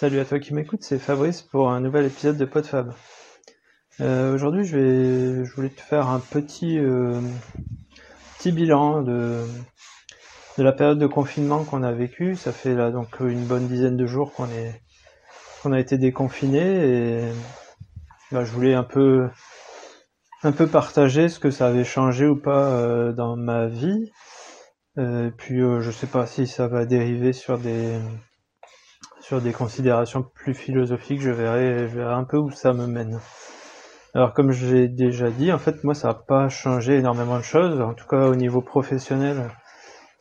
Salut à toi qui m'écoute, c'est Fabrice pour un nouvel épisode de PodFab. Euh, Aujourd'hui, je vais, je voulais te faire un petit, euh, bilan de, de la période de confinement qu'on a vécu. Ça fait là donc une bonne dizaine de jours qu'on est, qu'on a été déconfiné et bah, je voulais un peu, un peu partager ce que ça avait changé ou pas euh, dans ma vie. Euh, puis euh, je sais pas si ça va dériver sur des sur des considérations plus philosophiques, je verrai, un peu où ça me mène. Alors comme j'ai déjà dit, en fait moi ça n'a pas changé énormément de choses, en tout cas au niveau professionnel,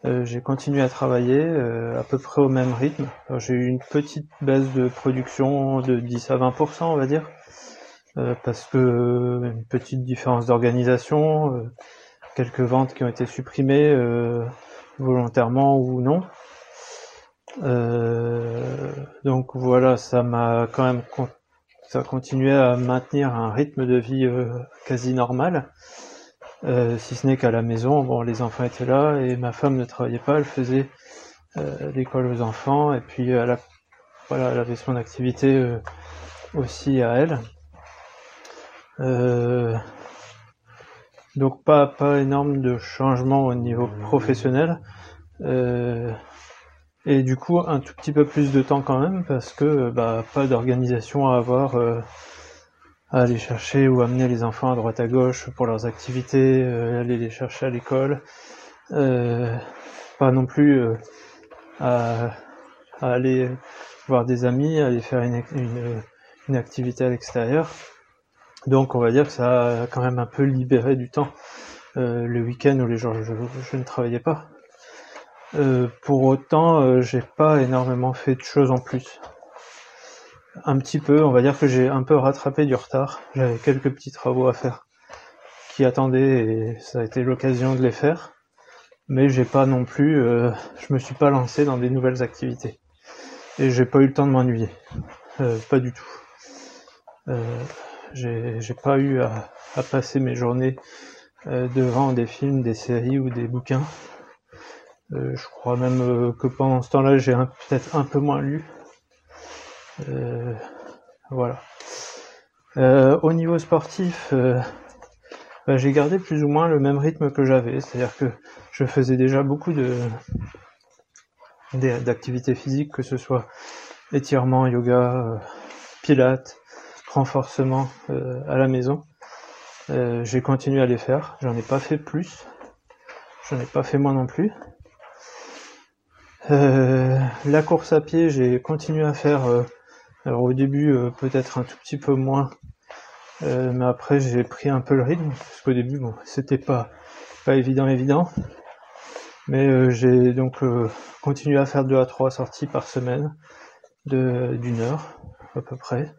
euh, j'ai continué à travailler euh, à peu près au même rythme. J'ai eu une petite baisse de production de 10 à 20% on va dire, euh, parce que une petite différence d'organisation, quelques ventes qui ont été supprimées volontairement ou non. Euh, donc voilà, ça m'a quand même ça a continué à maintenir un rythme de vie euh, quasi normal. Euh, si ce n'est qu'à la maison, bon, les enfants étaient là et ma femme ne travaillait pas, elle faisait l'école aux enfants et puis elle, voilà, elle avait son activité aussi à elle. donc pas pas énorme de changement au niveau professionnel. Euh, et du coup, un tout petit peu plus de temps quand même, parce que bah, pas d'organisation à avoir euh, à aller chercher ou amener les enfants à droite à gauche pour leurs activités, euh, aller les chercher à l'école. Euh, pas non plus à, aller voir des amis, aller faire une, une, activité à l'extérieur. Donc on va dire que ça a quand même un peu libéré du temps le week-end où les jours je ne travaillais pas. Euh, pour autant, euh, j'ai pas énormément fait de choses en plus. Un petit peu, on va dire que j'ai un peu rattrapé du retard. J'avais quelques petits travaux à faire qui attendaient et ça a été l'occasion de les faire. Mais j'ai pas non plus, euh, je me suis pas lancé dans des nouvelles activités. Et j'ai pas eu le temps de m'ennuyer. pas du tout. j'ai pas eu à, passer mes journées devant des films, des séries ou des bouquins. Euh, je crois même euh, que pendant ce temps-là, j'ai peut-être un peu moins lu. Euh, voilà. au niveau sportif, bah, j'ai gardé plus ou moins le même rythme que j'avais, c'est-à-dire que je faisais déjà beaucoup de d'activités physiques, que ce soit étirement, yoga, pilates, renforcement à la maison. j'ai continué à les faire, j'en ai pas fait plus, j'en ai pas fait moins non plus. Euh, la course à pied, j'ai continué à faire. Euh, au début, euh, peut-être un tout petit peu moins, mais après j'ai pris un peu le rythme parce qu'au début, bon, c'était pas évident, évident. Mais j'ai donc continué à faire deux à trois sorties par semaine d'une heure à peu près.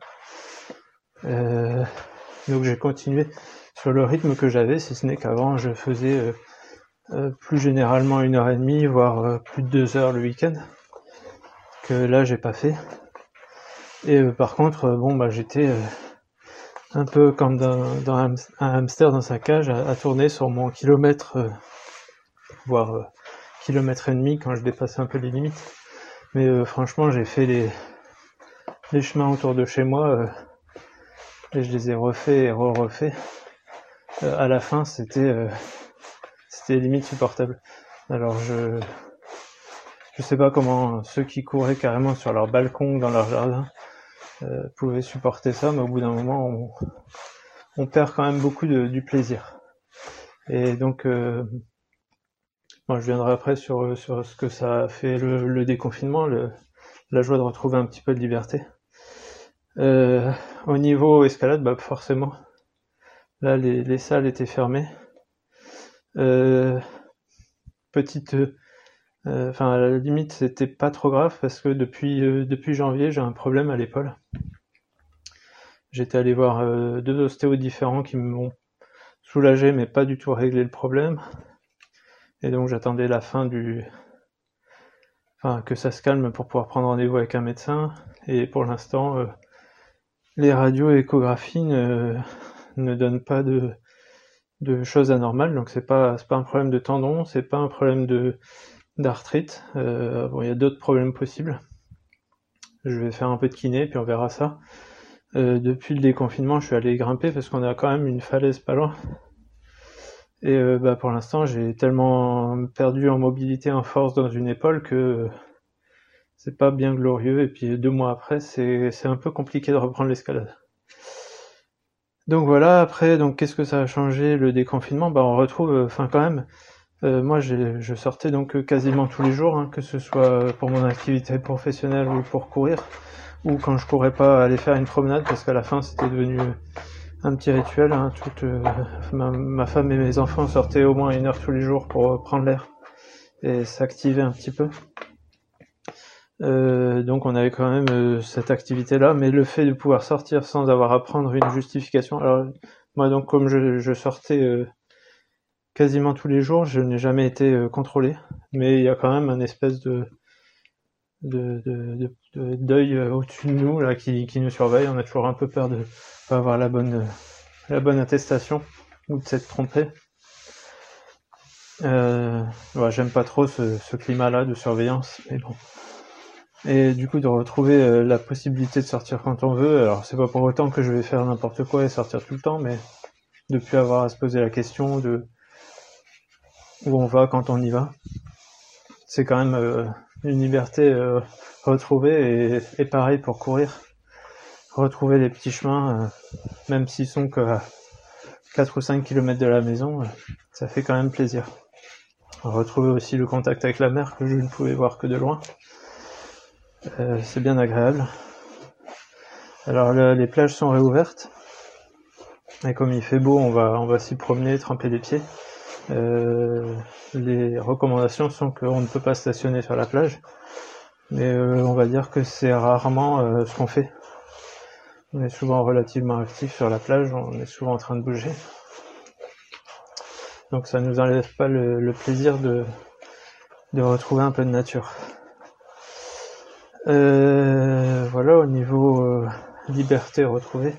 donc j'ai continué sur le rythme que j'avais, si ce n'est qu'avant je faisais euh, plus généralement une heure et demie, voire euh, plus de deux heures le week-end, que là j'ai pas fait. Et euh, par contre, bon bah j'étais un peu comme dans, un, hamster dans sa cage à, tourner sur mon kilomètre, voire kilomètre et demi quand je dépassais un peu les limites. Mais franchement, j'ai fait les, les chemins autour de chez moi et je les ai refaits et re-refaits. à la fin, c'était c'était limite supportable. Alors je je sais pas comment ceux qui couraient carrément sur leur balcon dans leur jardin euh, pouvaient supporter ça, mais au bout d'un moment on, on, perd quand même beaucoup de, du plaisir. Et donc euh, je viendrai après sur, sur ce que ça a fait le, déconfinement, le, la joie de retrouver un petit peu de liberté. Euh, au niveau escalade, bah forcément, là les, les salles étaient fermées. Euh, petite, euh, enfin à la limite c'était pas trop grave parce que depuis euh, janvier j'ai un problème à l'épaule. J'étais allé voir deux ostéos différents qui m'ont soulagé mais pas du tout réglé le problème. Et donc j'attendais la fin du, enfin que ça se calme pour pouvoir prendre rendez-vous avec un médecin. Et pour l'instant, les radios échographies ne donnent pas de de choses anormales. Donc c'est pas c'est pas un problème de tendon, c'est pas un problème de d'arthrite. Euh, bon, il y a d'autres problèmes possibles. je vais faire un peu de kiné, puis on verra ça. Euh, depuis le déconfinement, je suis allé grimper parce qu'on a quand même une falaise pas loin. Et euh, bah, pour l'instant, j'ai tellement perdu en mobilité, en force dans une épaule que c'est pas bien glorieux. Et puis deux mois après, c'est un peu compliqué de reprendre l'escalade. Donc voilà, après, donc qu'est-ce que ça a changé le déconfinement? Bah on retrouve, euh, enfin quand même, euh, moi je sortais donc quasiment tous les jours, hein, que ce soit pour mon activité professionnelle ou pour courir, ou quand je courais pas aller faire une promenade, parce qu'à la fin c'était devenu un petit rituel. Hein, toute, euh, ma, femme et mes enfants sortaient au moins une heure tous les jours pour prendre l'air et s'activer un petit peu. Euh, donc on avait quand même euh, cette activité-là, mais le fait de pouvoir sortir sans avoir à prendre une justification. Alors moi donc comme je, sortais euh, quasiment tous les jours, je n'ai jamais été contrôlé, mais il y a quand même un espèce de de, de, de deuil au-dessus de nous là qui, nous surveille. On a toujours un peu peur de pas avoir la bonne la bonne attestation ou de s'être trompé. Ouais, J'aime pas trop ce, ce climat-là de surveillance, mais bon. Et du coup, de retrouver euh, la possibilité de sortir quand on veut. Alors, c'est pas pour autant que je vais faire n'importe quoi et sortir tout le temps, mais de plus avoir à se poser la question de où on va quand on y va. C'est quand même euh, une liberté euh, retrouvée et, et, pareil pour courir. Retrouver les petits chemins, même s'ils sont que à 4 ou 5 km de la maison, ça fait quand même plaisir. Retrouver aussi le contact avec la mer que je ne pouvais voir que de loin. Euh, c'est bien agréable. Alors les plages sont réouvertes. Et comme il fait beau, on va, s'y promener, tremper les pieds. Euh, les recommandations sont qu'on ne peut pas stationner sur la plage. Mais euh, on va dire que c'est rarement ce qu'on fait. On est souvent relativement actif sur la plage, on est souvent en train de bouger. Donc ça ne nous enlève pas le, plaisir de retrouver un peu de nature. Euh, voilà, au niveau euh, liberté retrouvée.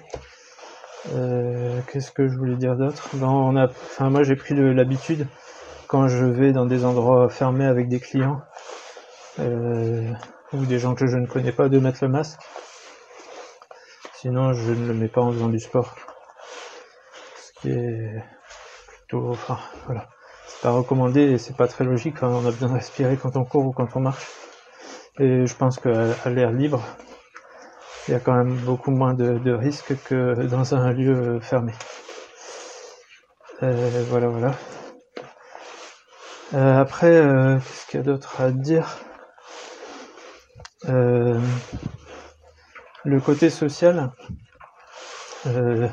Euh, Qu'est-ce que je voulais dire d'autre? Ben, Moi j'ai pris l'habitude, quand je vais dans des endroits fermés avec des clients, euh, ou des gens que je ne connais pas, de mettre le masque. Sinon je ne le mets pas en faisant du sport. Ce qui est plutôt... Enfin voilà. C'est pas recommandé et c'est pas très logique. on a besoin de respirer quand on court ou quand on marche. Et je pense qu'à l'air libre, il y a quand même beaucoup moins de, risques que dans un lieu fermé. Euh, voilà, voilà. Euh, après, euh, qu'est-ce qu'il y a d'autre à dire? Le côté social, le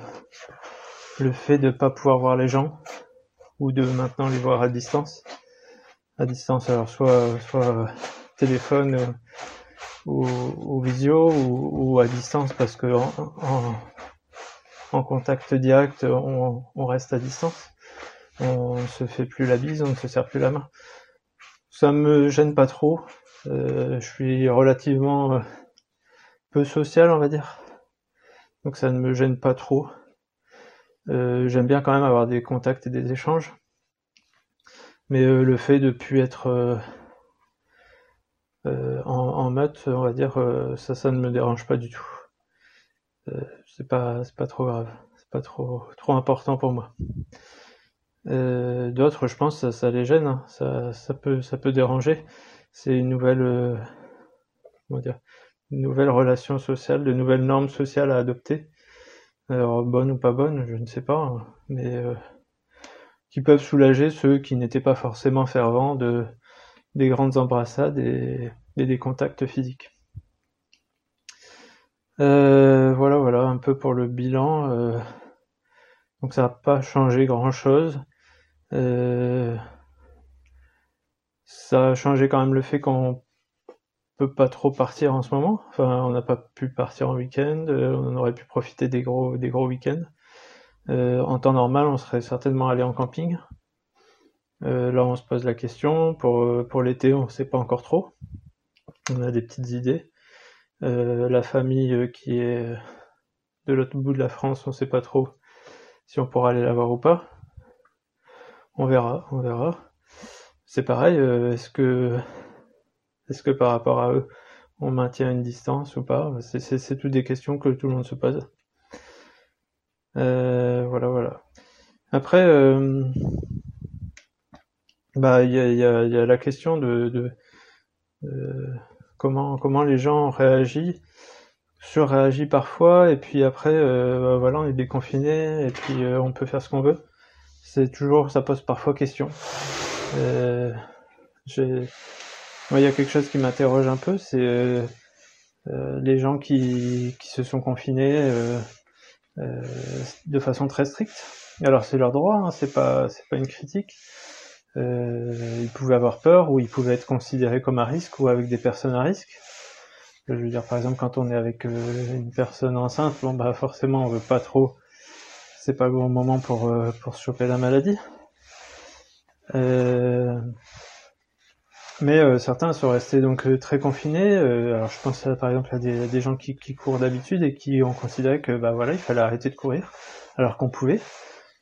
fait de ne pas pouvoir voir les gens ou de maintenant les voir à distance. À distance, alors soit, soit téléphone euh, ou, visio ou, à distance parce que en, contact direct on, reste à distance. On ne se fait plus la bise on ne se serre plus la main. Ça me gêne pas trop. Euh, je suis relativement euh, peu social on va dire. Donc ça ne me gêne pas trop. J'aime bien quand même avoir des contacts et des échanges. Mais le fait de plus être euh, en, maths, on va dire, euh, ça, ça ne me dérange pas du tout. Euh, c'est pas, c'est pas trop grave, c'est pas trop, trop important pour moi. D'autres, je pense, ça, ça les gêne, hein. ça, ça peut, ça peut déranger. C'est une nouvelle, comment dire, une nouvelle relation sociale, de nouvelles normes sociales à adopter. Alors bonnes ou pas bonnes, je ne sais pas, hein. mais qui peuvent soulager ceux qui n'étaient pas forcément fervents de des grandes embrassades et, des contacts physiques. Euh, voilà, voilà, un peu pour le bilan. Euh, donc ça n'a pas changé grand-chose. Euh, ça a changé quand même le fait qu'on peut pas trop partir en ce moment. Enfin, on n'a pas pu partir en week-end. on aurait pu profiter des gros, des gros week-ends. en temps normal, on serait certainement allé en camping. Euh, là, on se pose la question. Pour, euh, l'été, on ne sait pas encore trop. On a des petites idées. Euh, la famille qui est de l'autre bout de la France, on ne sait pas trop si on pourra aller la voir ou pas. On verra, on verra. C'est pareil, est-ce que, est-ce que par rapport à eux, on maintient une distance ou pas? C'est toutes des questions que tout le monde se pose. Voilà, voilà. Après, bah il y a, la question de, euh, comment comment les gens réagissent, surréagissent parfois, et puis après, euh, bah, voilà, on est déconfiné, et puis euh, on peut faire ce qu'on veut. C'est toujours, ça pose parfois question. j'ai il y a quelque chose qui m'interroge un peu, c'est les gens qui, se sont confinés de façon très stricte. Alors c'est leur droit, hein, c'est pas une critique. Euh, ils pouvaient avoir peur ou ils pouvaient être considérés comme à risque ou avec des personnes à risque. Je veux dire par exemple quand on est avec une personne enceinte, bon bah forcément on veut pas trop, c'est pas le bon moment pour pour se choper la maladie. Euh, mais euh, certains sont restés donc euh, très confinés. Euh, alors je pense par exemple à des, des gens qui, qui courent d'habitude et qui ont considéré que bah voilà il fallait arrêter de courir alors qu'on pouvait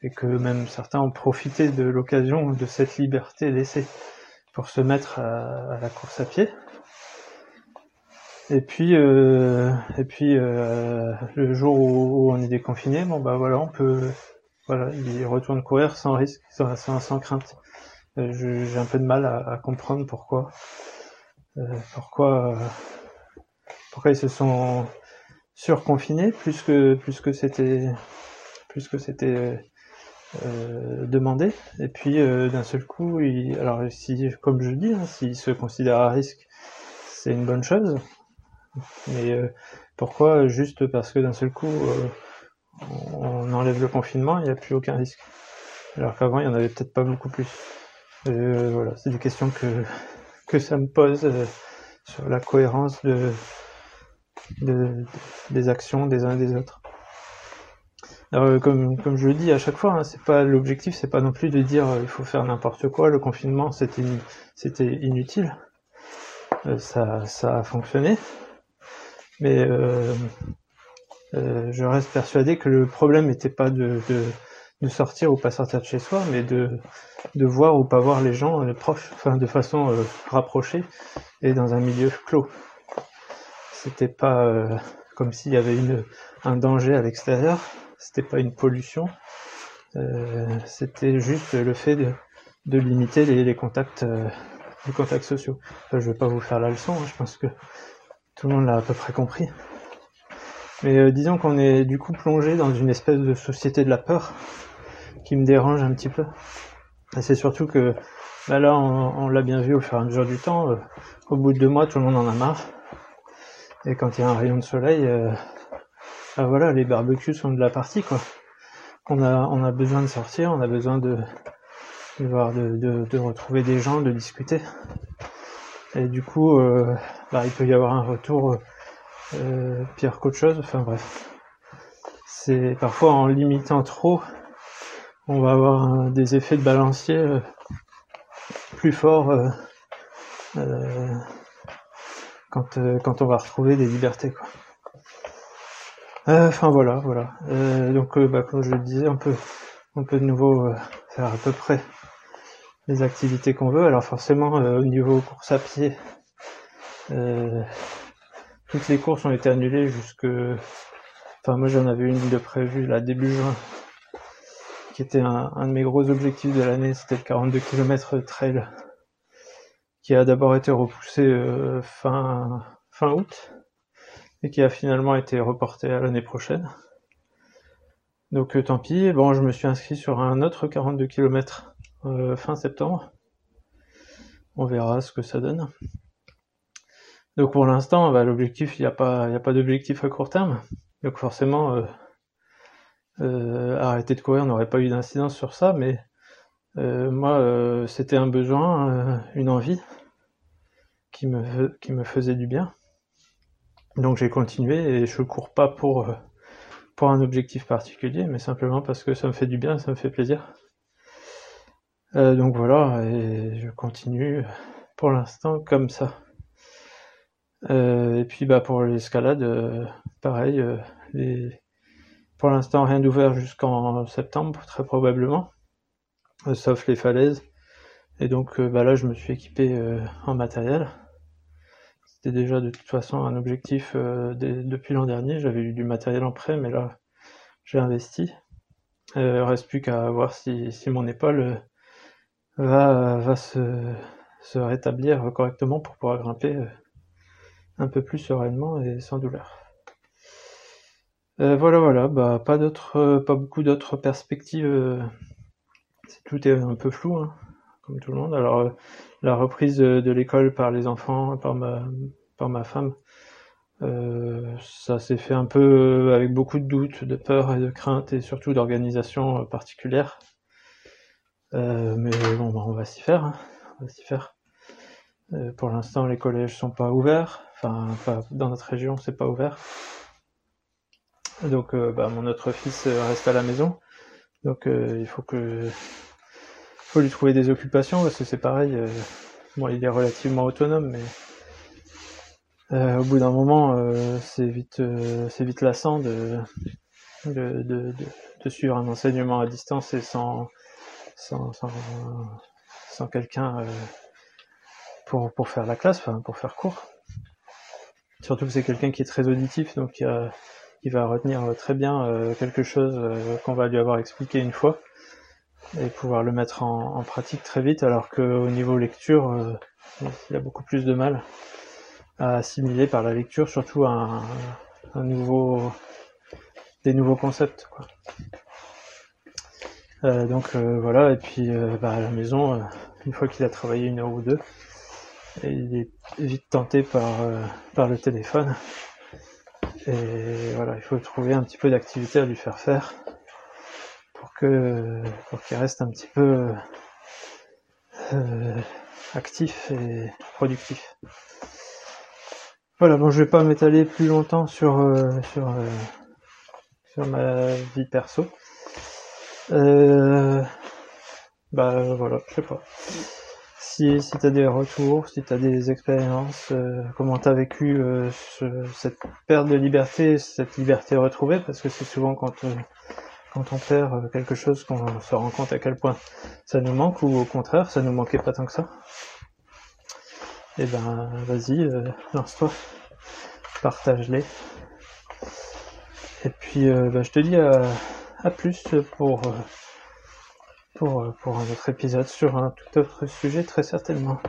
et que même certains ont profité de l'occasion de cette liberté laissée pour se mettre à, la course à pied. Et puis et puis le jour où, on est déconfiné, bon bah voilà on peut voilà ils retournent courir sans risque, sans, crainte. Euh, j'ai un peu de mal à, comprendre pourquoi, euh, pourquoi, euh, pourquoi ils se sont surconfinés plus que plus que c'était plus que c'était demandé. Et puis d'un seul coup, il, alors si, comme je dis, hein, s'ils se considèrent à risque, c'est une bonne chose. Mais pourquoi? Juste parce que d'un seul coup on enlève le confinement, il n'y a plus aucun risque. Alors qu'avant, il y en avait peut-être pas beaucoup plus. Euh, voilà, c'est des questions que, que ça me pose euh, sur la cohérence de, de, des actions des uns et des autres. Euh, comme, je le dis à chaque fois, hein, c'est pas l'objectif, c'est pas non plus de dire il faut faire n'importe quoi. Le confinement, c'était inutile. ça, ça a fonctionné, mais je reste persuadé que le problème n'était pas de, sortir ou pas sortir de chez soi, mais de, voir ou pas voir les gens les enfin de façon euh, rapprochée et dans un milieu clos. C'était pas euh, comme s'il y avait une, un danger à l'extérieur, c'était pas une pollution, euh, c'était juste le fait de, de limiter les, contacts, les contacts sociaux. Enfin, je vais pas vous faire la leçon, hein, je pense que tout le monde l'a à peu près compris. Mais disons qu'on est du coup plongé dans une espèce de société de la peur qui me dérange un petit peu. Et c'est surtout que bah là, on, l'a bien vu au fur et à mesure du temps. Euh, au bout de deux mois, tout le monde en a marre. Et quand il y a un rayon de soleil, euh, bah voilà, les barbecues sont de la partie quoi. On a, on a besoin de sortir, on a besoin de, de voir, de, de, de retrouver des gens, de discuter. Et du coup, euh, bah, il peut y avoir un retour euh, pire qu'autre chose. Enfin bref, c'est parfois en limitant trop on va avoir euh, des effets de balancier euh, plus forts euh, quand, quand on va retrouver des libertés quoi. Enfin voilà, voilà. donc bah, comme je le disais, on peut, on peut de nouveau faire à peu près les activités qu'on veut. Alors forcément, au niveau course à pied, toutes les courses ont été annulées jusque. Enfin moi j'en avais une de prévue là début juin qui était un, de mes gros objectifs de l'année, c'était le 42 km trail, qui a d'abord été repoussé euh, fin, fin août, et qui a finalement été reporté à l'année prochaine. Donc euh, tant pis, bon je me suis inscrit sur un autre 42 km euh, fin septembre. On verra ce que ça donne. Donc pour l'instant, bah, l'objectif, il n'y a pas, d'objectif à court terme. Donc forcément, euh, arrêter de courir n'aurait pas eu d'incidence sur ça, mais moi, c'était un besoin, une envie qui me faisait du bien. Donc j'ai continué et je cours pas pour, pour un objectif particulier, mais simplement parce que ça me fait du bien, ça me fait plaisir. donc voilà, et je continue pour l'instant comme ça. et puis bah pour l'escalade, pareil, pour l'instant, rien d'ouvert jusqu'en septembre, très probablement, euh, sauf les falaises. Et donc euh, bah là, je me suis équipé euh, en matériel. C'était déjà de toute façon un objectif depuis l'an dernier. J'avais eu du matériel en prêt, mais là, j'ai investi. il reste plus qu'à voir si, mon épaule va, va se, rétablir correctement pour pouvoir grimper un peu plus sereinement et sans douleur. Euh, voilà, voilà, bah pas d'autres, euh, pas beaucoup d'autres perspectives. Euh, tout est un peu flou, hein, comme tout le monde. Alors la reprise de, l'école par les enfants, par ma, par ma femme, ça s'est fait un peu avec beaucoup de doutes, de peur et de crainte et surtout d'organisation particulière. mais bon, bah, on va s'y faire, hein, on va s'y faire. pour l'instant, les collèges sont pas ouverts. Enfin, dans notre région, c'est pas ouvert. Donc, euh, bah, mon autre fils euh, reste à la maison. Donc, euh, il faut que, faut lui trouver des occupations parce que c'est pareil. bon, il est relativement autonome, mais au bout d'un moment, c'est vite, c'est vite lassant de de, de, suivre un enseignement à distance et sans, sans, sans, quelqu'un pour, pour faire la classe, pour faire cours. Surtout que c'est quelqu'un qui est très auditif, donc il va retenir très bien euh, quelque chose euh, qu'on va lui avoir expliqué une fois et pouvoir le mettre en, pratique très vite, alors qu'au niveau lecture, euh, il a beaucoup plus de mal à assimiler par la lecture, surtout un, nouveau, des nouveaux concepts. donc voilà, et puis bah, à la maison, une fois qu'il a travaillé une heure ou deux, il est vite tenté par, euh, par le téléphone. Et voilà, il faut trouver un petit peu d'activité à lui faire faire pour que pour qu'il reste un petit peu euh, actif et productif. Voilà, bon, je vais pas m'étaler plus longtemps sur euh, sur sur ma vie perso. bah voilà, je sais pas si, si tu as des retours, si tu as des expériences, euh, comment tu as vécu euh, cette perte de liberté, cette liberté retrouvée, parce que c'est souvent quand, euh, quand on perd quelque chose qu'on se rend compte à quel point ça nous manque, ou au contraire, ça nous manquait pas tant que ça. Et eh ben vas-y, lance-toi, partage-les. Et puis ben, je te dis à plus pour pour, pour un autre épisode sur un tout autre sujet très certainement.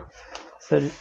Salut